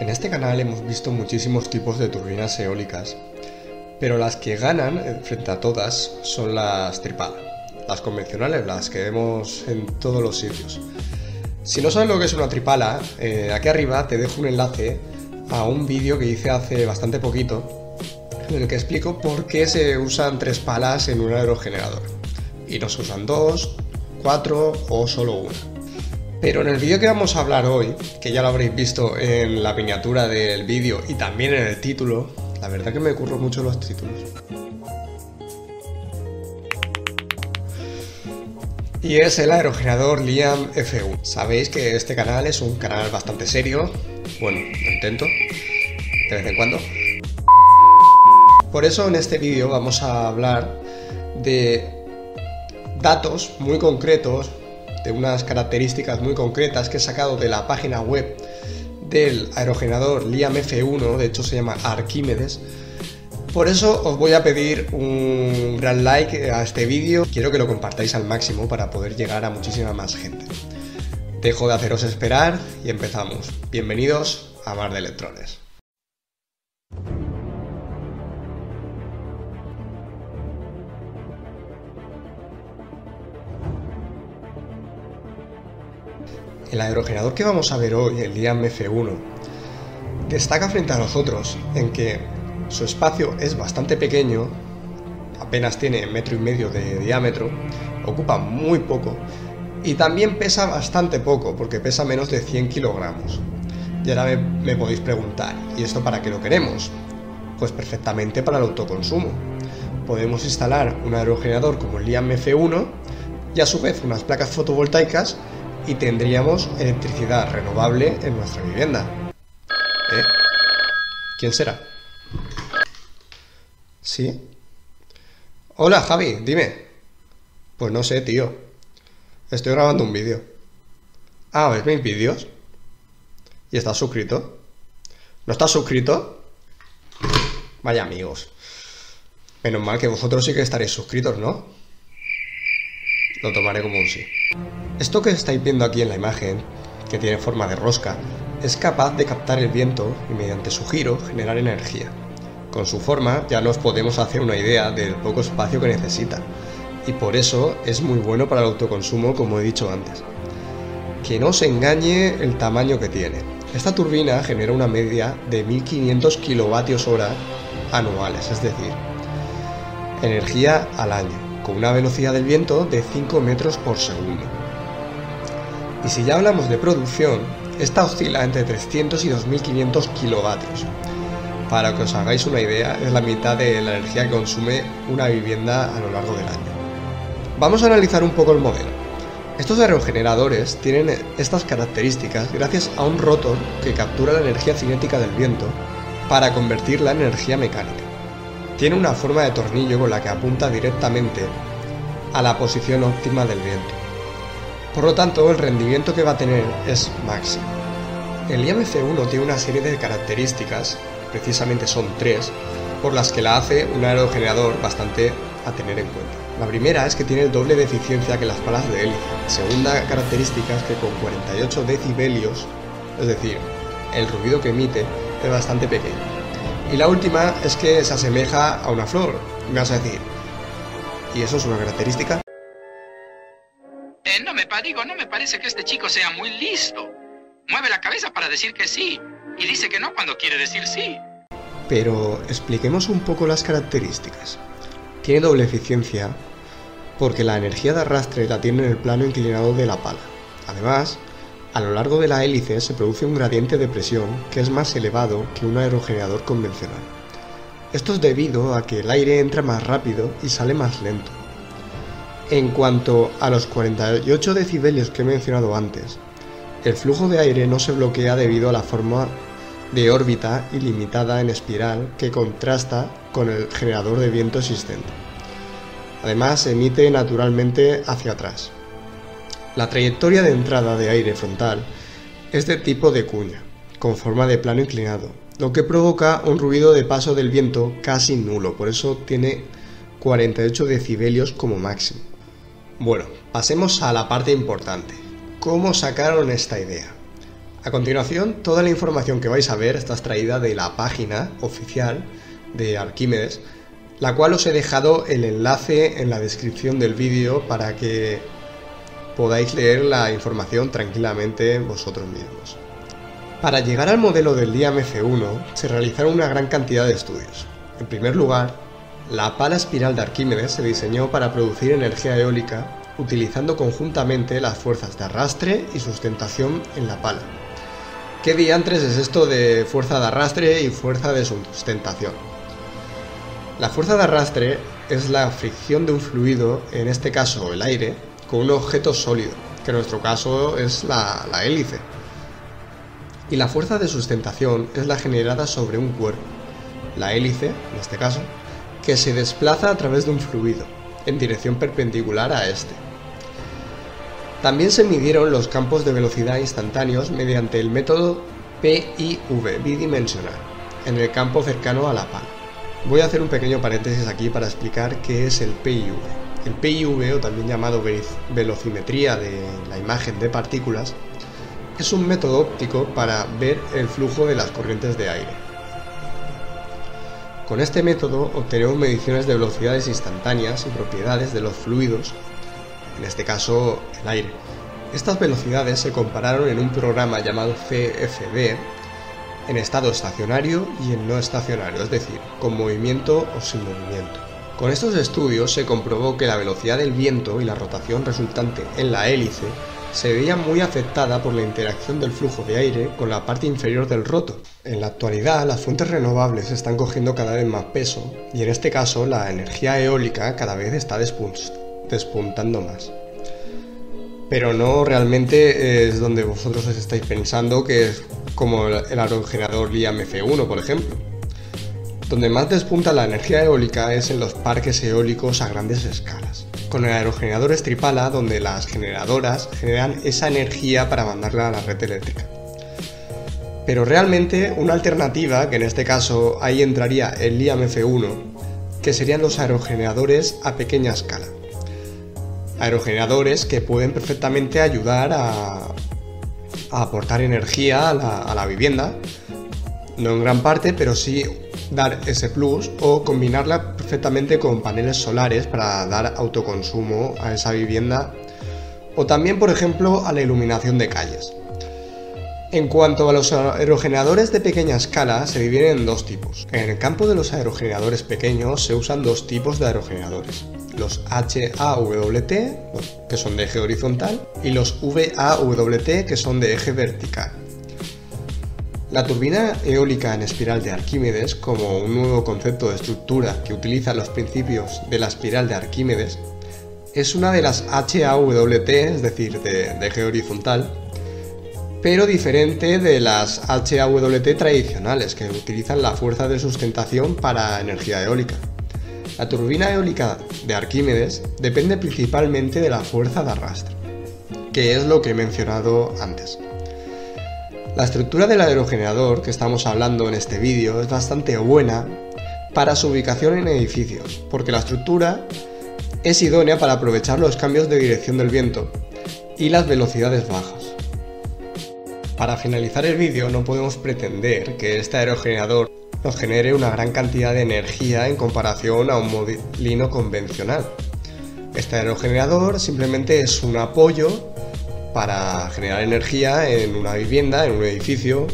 En este canal hemos visto muchísimos tipos de turbinas eólicas, pero las que ganan eh, frente a todas son las tripala, las convencionales, las que vemos en todos los sitios. Si no sabes lo que es una tripala, eh, aquí arriba te dejo un enlace a un vídeo que hice hace bastante poquito en el que explico por qué se usan tres palas en un aerogenerador y no se usan dos, cuatro o solo una. Pero en el vídeo que vamos a hablar hoy, que ya lo habréis visto en la miniatura del vídeo y también en el título, la verdad que me curro mucho los títulos. Y es el aerogenerador Liam F1. Sabéis que este canal es un canal bastante serio. Bueno, lo intento. De vez en cuando. Por eso en este vídeo vamos a hablar de datos muy concretos de unas características muy concretas que he sacado de la página web del aerogenerador Liam F1, de hecho se llama Arquímedes. Por eso os voy a pedir un gran like a este vídeo, quiero que lo compartáis al máximo para poder llegar a muchísima más gente. Dejo de haceros esperar y empezamos. Bienvenidos a Mar de Electrones. El aerogenerador que vamos a ver hoy, el Liam F1, destaca frente a nosotros en que su espacio es bastante pequeño, apenas tiene metro y medio de diámetro, ocupa muy poco y también pesa bastante poco, porque pesa menos de 100 kilogramos. Y ahora me, me podéis preguntar, ¿y esto para qué lo queremos? Pues perfectamente para el autoconsumo. Podemos instalar un aerogenerador como el Liam F1 y a su vez unas placas fotovoltaicas y tendríamos electricidad renovable en nuestra vivienda. ¿Eh? ¿Quién será? ¿Sí? Hola Javi, dime. Pues no sé, tío. Estoy grabando un vídeo. Ah, ¿ves mis vídeos? ¿Y estás suscrito? ¿No estás suscrito? Vaya amigos. Menos mal que vosotros sí que estaréis suscritos, ¿no? Lo tomaré como un sí. Esto que estáis viendo aquí en la imagen, que tiene forma de rosca, es capaz de captar el viento y mediante su giro generar energía. Con su forma ya nos podemos hacer una idea del poco espacio que necesita, y por eso es muy bueno para el autoconsumo como he dicho antes. Que no se engañe el tamaño que tiene. Esta turbina genera una media de 1500 kilovatios hora anuales, es decir, energía al año, con una velocidad del viento de 5 metros por segundo. Y si ya hablamos de producción, esta oscila entre 300 y 2500 kilovatios. Para que os hagáis una idea, es la mitad de la energía que consume una vivienda a lo largo del año. Vamos a analizar un poco el modelo. Estos aerogeneradores tienen estas características gracias a un rotor que captura la energía cinética del viento para convertirla en energía mecánica. Tiene una forma de tornillo con la que apunta directamente a la posición óptima del viento. Por lo tanto, el rendimiento que va a tener es máximo. El IMC1 tiene una serie de características, precisamente son tres, por las que la hace un aerogenerador bastante a tener en cuenta. La primera es que tiene el doble de eficiencia que las palas de hélice. La segunda característica es que con 48 decibelios, es decir, el ruido que emite es bastante pequeño. Y la última es que se asemeja a una flor. Me vas a decir, ¿y eso es una característica? Eh, no me digo, no me parece que este chico sea muy listo. Mueve la cabeza para decir que sí y dice que no cuando quiere decir sí. Pero expliquemos un poco las características. Tiene doble eficiencia porque la energía de arrastre la tiene en el plano inclinado de la pala. Además, a lo largo de la hélice se produce un gradiente de presión que es más elevado que un aerogenerador convencional. Esto es debido a que el aire entra más rápido y sale más lento. En cuanto a los 48 decibelios que he mencionado antes, el flujo de aire no se bloquea debido a la forma de órbita ilimitada en espiral que contrasta con el generador de viento existente. Además, emite naturalmente hacia atrás. La trayectoria de entrada de aire frontal es de tipo de cuña, con forma de plano inclinado, lo que provoca un ruido de paso del viento casi nulo, por eso tiene 48 decibelios como máximo. Bueno, pasemos a la parte importante. ¿Cómo sacaron esta idea? A continuación, toda la información que vais a ver está extraída de la página oficial de Arquímedes, la cual os he dejado el enlace en la descripción del vídeo para que podáis leer la información tranquilamente vosotros mismos. Para llegar al modelo del DIAMF1 se realizaron una gran cantidad de estudios. En primer lugar, la pala espiral de Arquímedes se diseñó para producir energía eólica utilizando conjuntamente las fuerzas de arrastre y sustentación en la pala. ¿Qué diantres es esto de fuerza de arrastre y fuerza de sustentación? La fuerza de arrastre es la fricción de un fluido, en este caso el aire, con un objeto sólido, que en nuestro caso es la, hélice. Y la fuerza de sustentación es la generada sobre un cuerpo, la hélice, en este caso, que se desplaza a través de un fluido, en dirección perpendicular a este. También se midieron los campos de velocidad instantáneos mediante el método PIV bidimensional, en el campo cercano a la pala. Voy a hacer un pequeño paréntesis aquí para explicar qué es el PIV. El PIV, o también llamado velocimetría de la imagen de partículas, es un método óptico para ver el flujo de las corrientes de aire. Con este método obtenemos mediciones de velocidades instantáneas y propiedades de los fluidos, en este caso el aire. Estas velocidades se compararon en un programa llamado CFD en estado estacionario y en no estacionario, es decir, con movimiento o sin movimiento. Con estos estudios se comprobó que la velocidad del viento y la rotación resultante en la hélice se veía muy afectada por la interacción del flujo de aire con la parte inferior del rotor. En la actualidad las fuentes renovables están cogiendo cada vez más peso y en este caso la energía eólica cada vez está despuntando más. Pero no realmente es donde vosotros estáis pensando que es como el aerogenerador LIAM F1 por ejemplo. Donde más despunta la energía eólica es en los parques eólicos a grandes escalas, con el aerogenerador Stripala donde las generadoras generan esa energía para mandarla a la red eléctrica. Pero realmente una alternativa, que en este caso ahí entraría el LIAM F1, que serían los aerogeneradores a pequeña escala. Aerogeneradores que pueden perfectamente ayudar a, aportar energía a la vivienda, no en gran parte, pero sí dar ese plus o combinarla perfectamente con paneles solares para dar autoconsumo a esa vivienda o también por ejemplo a la iluminación de calles. En cuanto a los aerogeneradores de pequeña escala, se dividen en dos tipos. En el campo de los aerogeneradores pequeños se usan dos tipos de aerogeneradores. Los HAWT, que son de eje horizontal, y los VAWT, que son de eje vertical. La turbina eólica en espiral de Arquímedes, como un nuevo concepto de estructura que utiliza los principios de la espiral de Arquímedes, es una de las HAWT, es decir, de, eje horizontal, pero diferente de las HAWT tradicionales, que utilizan la fuerza de sustentación para energía eólica. La turbina eólica de Arquímedes depende principalmente de la fuerza de arrastre, que es lo que he mencionado antes. La estructura del aerogenerador que estamos hablando en este vídeo es bastante buena para su ubicación en edificios, porque la estructura es idónea para aprovechar los cambios de dirección del viento y las velocidades bajas. Para finalizar el vídeo no podemos pretender que este aerogenerador nos genere una gran cantidad de energía en comparación a un molino convencional. Este aerogenerador simplemente es un apoyo para generar energía en una vivienda, en un edificio,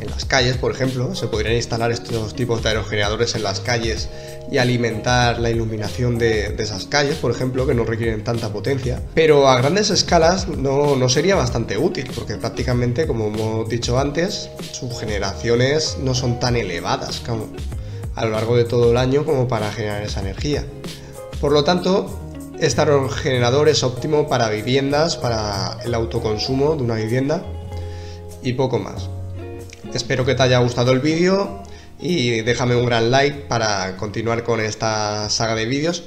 en las calles, por ejemplo. Se podrían instalar estos tipos de aerogeneradores en las calles y alimentar la iluminación de, esas calles, por ejemplo, que no requieren tanta potencia. Pero a grandes escalas no, no sería bastante útil, porque prácticamente, como hemos dicho antes, sus generaciones no son tan elevadas como a lo largo de todo el año como para generar esa energía. Por lo tanto, este aerogenerador es óptimo para viviendas, para el autoconsumo de una vivienda y poco más. Espero que te haya gustado el vídeo y déjame un gran like para continuar con esta saga de vídeos.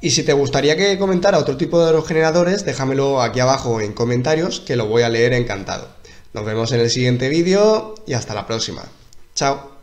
Y si te gustaría que comentara otro tipo de aerogeneradores, déjamelo aquí abajo en comentarios que lo voy a leer encantado. Nos vemos en el siguiente vídeo y hasta la próxima. Chao.